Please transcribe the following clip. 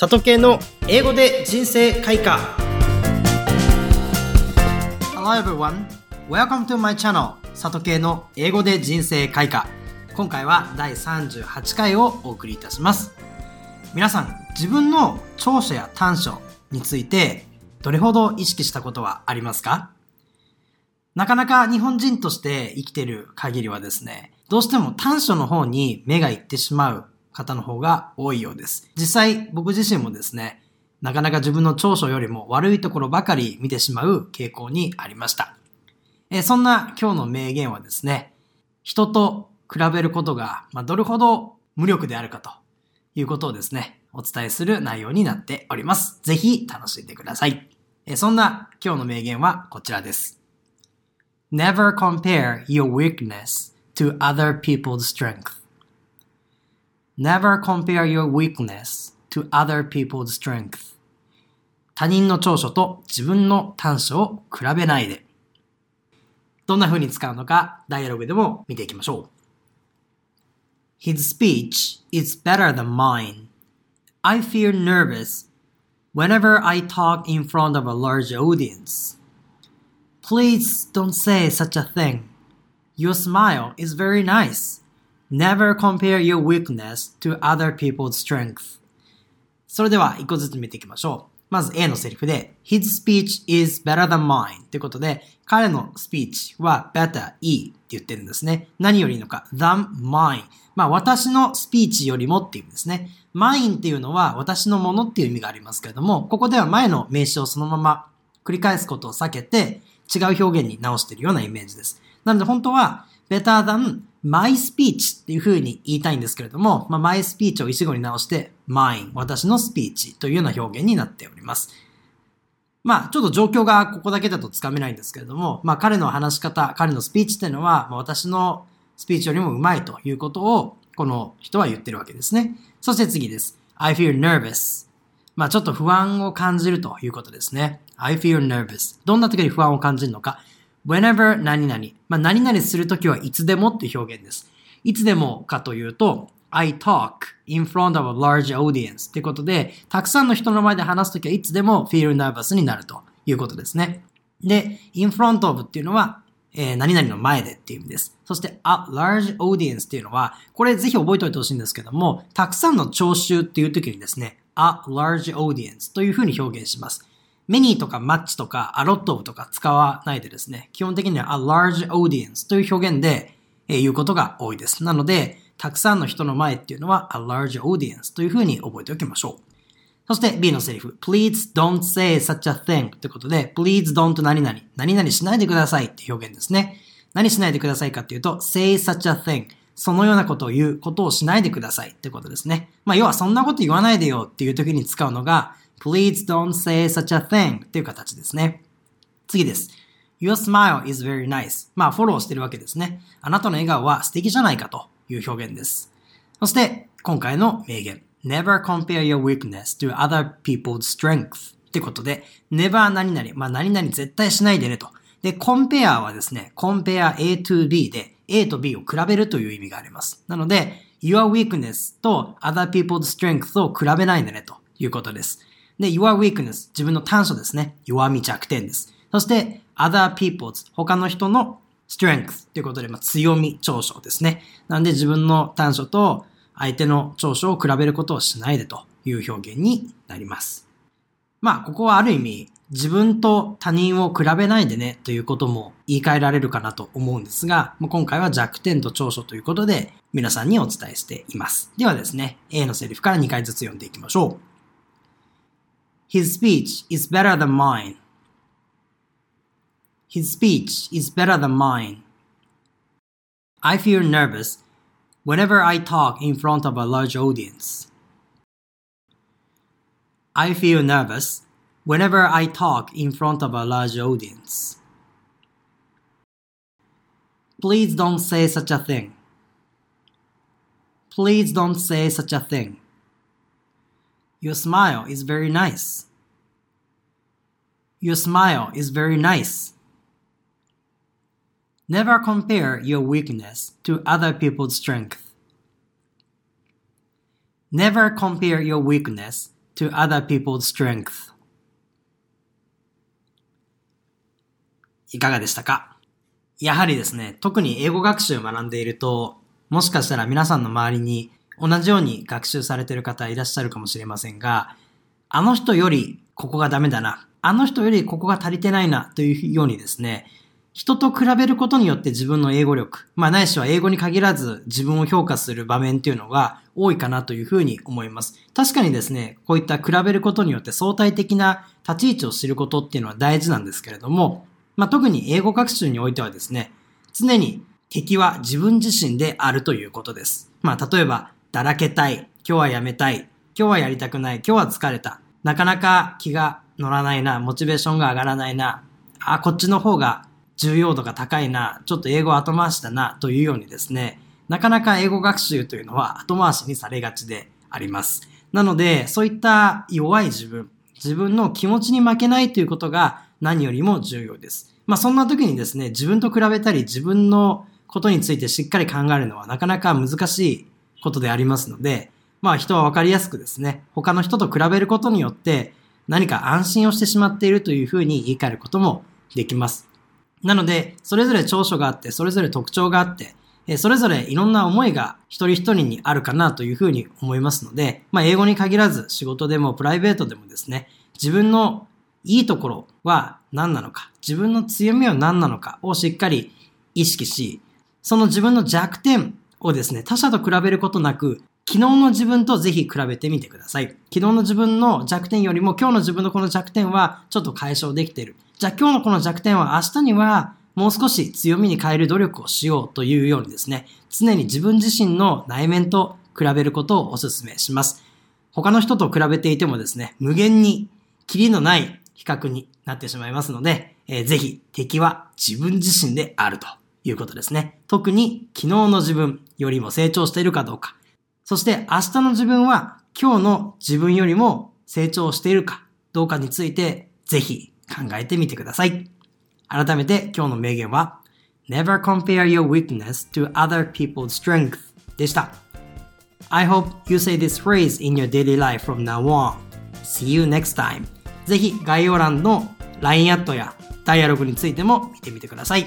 里系の英語で人生開花。Hello everyone. Welcome to my channel 里系の英語で人生開花。今回は第38回をお送りいたします。皆さん自分の長所や短所についてどれほど意識したことはありますか？なかなか日本人として生きている限りはですね、どうしても短所の方に目がいってしまう方の方が多いようです。実際僕自身もですね、なかなか自分の長所よりも悪いところばかり見てしまう傾向にありました。えそんな今日の名言はですね、人と比べることが、まどれほど無力であるかということをですね、お伝えする内容になっております。ぜひ楽しんでください。えそんな今日の名言はこちらです。Never compare your weakness to other people's strength. Never compare your weakness to other people's strength. 他人の長所と自分の短所を比べないで。どんな風に使うのか、ダイアログでも見ていきましょう。His speech is better than mine. I feel nervous whenever I talk in front of a large audience. Please don't say such a thing. Your smile is very nice. Never compare your weakness to other people's strength. それでは一個ずつ見ていきましょう。まず A のセリフで His speech is better than mine ということで彼のスピーチは better, いいって言ってるんですね。何よりのか than mine まあ私のスピーチよりもっていうんですね。mine っていうのは私のものっていう意味がありますけれどもここでは前の名詞をそのまま繰り返すことを避けて違う表現に直しているようなイメージです。なので本当は better than my speech っていう風に言いたいんですけれども、まあ、my speech を一語に直して mine 私のスピーチというような表現になっております。まあ、ちょっと状況がここだけだとつかめないんですけれども、まあ、彼の話し方、彼のスピーチっていうのは、まあ、私のスピーチよりもうまいということを、この人は言ってるわけですね。そして次です。I feel nervous. まあ、ちょっと不安を感じるということですね。I feel nervous. どんな時に不安を感じるのか。Whenever 何々。まあ、何々するときはいつでもっていう表現です。いつでもかというと、I talk in front of a large audience ってことで、たくさんの人の前で話すときはいつでも feel nervous になるということですね。で、in front of っていうのは、えー、何々の前でっていう意味です。そして、a large audience っていうのは、これぜひ覚えておいてほしいんですけども、たくさんの聴衆っていう時にですね、a large audience というふうに表現します。Many とか much とか a lot of とか使わないでですね、基本的には a large audience という表現で、えー、言うことが多いです。なので、たくさんの人の前っていうのは a large audience というふうに覚えておきましょう。そして B のセリフ。please don't say such a thing ということで please don't 何々。何々しないでくださいって表現ですね。何しないでくださいかっていうと say such a thing そのようなことを言うことをしないでくださいってことですね。まあ要はそんなこと言わないでよっていう時に使うのが Please don't say such a thing っていう形ですね。次です。Your smile is very nice. まあ、フォローしてるわけですね。あなたの笑顔は素敵じゃないかという表現です。そして、今回の名言。Never compare your weakness to other people's strength. ってことで、never 何々。まあ、何々絶対しないでねと。で、compare はですね、compare A to B で A と B を比べるという意味があります。なので、your weakness と other people's strength を比べないでねということです。で、your weakness、自分の短所ですね。弱み弱点です。そして、other people's、他の人の strength ということで、まあ、強み、長所ですね。なんで自分の短所と相手の長所を比べることをしないでという表現になります。まあ、ここはある意味、自分と他人を比べないでねということも言い換えられるかなと思うんですが、今回は弱点と長所ということで皆さんにお伝えしています。ではですね、A のセリフから2回ずつ読んでいきましょう。His speech is better than mine. His speech is better than mine. I feel nervous whenever I talk in front of a large audience. I feel nervous whenever I talk in front of a large audience. Please don't say such a thing. Please don't say such a thing. Your smile is very nice. Your smile is very nice. Never compare your weakness to other people's strength. Never compare your weakness to other people's strength いかがでしたかやはりですね、特に英語学習を学んでいると、もしかしたら皆さんの周りに 同じように学習されている方いらっしゃるかもしれませんが、あの人よりここがダメだな、あの人よりここが足りてないなというようにですね、人と比べることによって自分の英語力、まあないしは英語に限らず自分を評価する場面っていうのが多いかなというふうに思います。確かにですね、こういった比べることによって相対的な立ち位置を知ることっていうのは大事なんですけれども、まあ特に英語学習においてはですね、常に敵は自分自身であるということです。まあ例えば、だらけたい、今日はやめたい、今日はやりたくない、今日は疲れた、なかなか気が乗らないな、モチベーションが上がらないな、あ、こっちの方が重要度が高いな、ちょっと英語後回しだな、というようにですね、なかなか英語学習というのは後回しにされがちであります。なので、そういった弱い自分、自分の気持ちに負けないということが何よりも重要です。まあそんな時にですね、自分と比べたり自分のことについてしっかり考えるのはなかなか難しいことでありますので、まあ人はわかりやすくですね、他の人と比べることによって何か安心をしてしまっているというふうに言い換えることもできます。なので、それぞれ長所があって、それぞれ特徴があって、それぞれいろんな思いが一人一人にあるかなというふうに思いますので、まあ英語に限らず仕事でもプライベートでもですね、自分のいいところは何なのか、自分の強みは何なのかをしっかり意識し、その自分の弱点をですね、他者と比べることなく、昨日の自分とぜひ比べてみてください。昨日の自分の弱点よりも今日の自分のこの弱点はちょっと解消できている。じゃあ今日のこの弱点は明日にはもう少し強みに変える努力をしようというようにですね、常に自分自身の内面と比べることをお勧めします。他の人と比べていてもですね、無限にキリのない比較になってしまいますので、えー、ぜひ敵は自分自身であるということですね。特に昨日の自分よりも成長しているかどうか、そして明日の自分は今日の自分よりも成長しているかどうかについてぜひ考えてみてください。改めて今日の名言は Never compare your weakness to other people's strength でした。I hope you say this phrase in your daily life from now on. See you next time. ぜひ概要欄の LINE アットやダイアログについても見てみてください。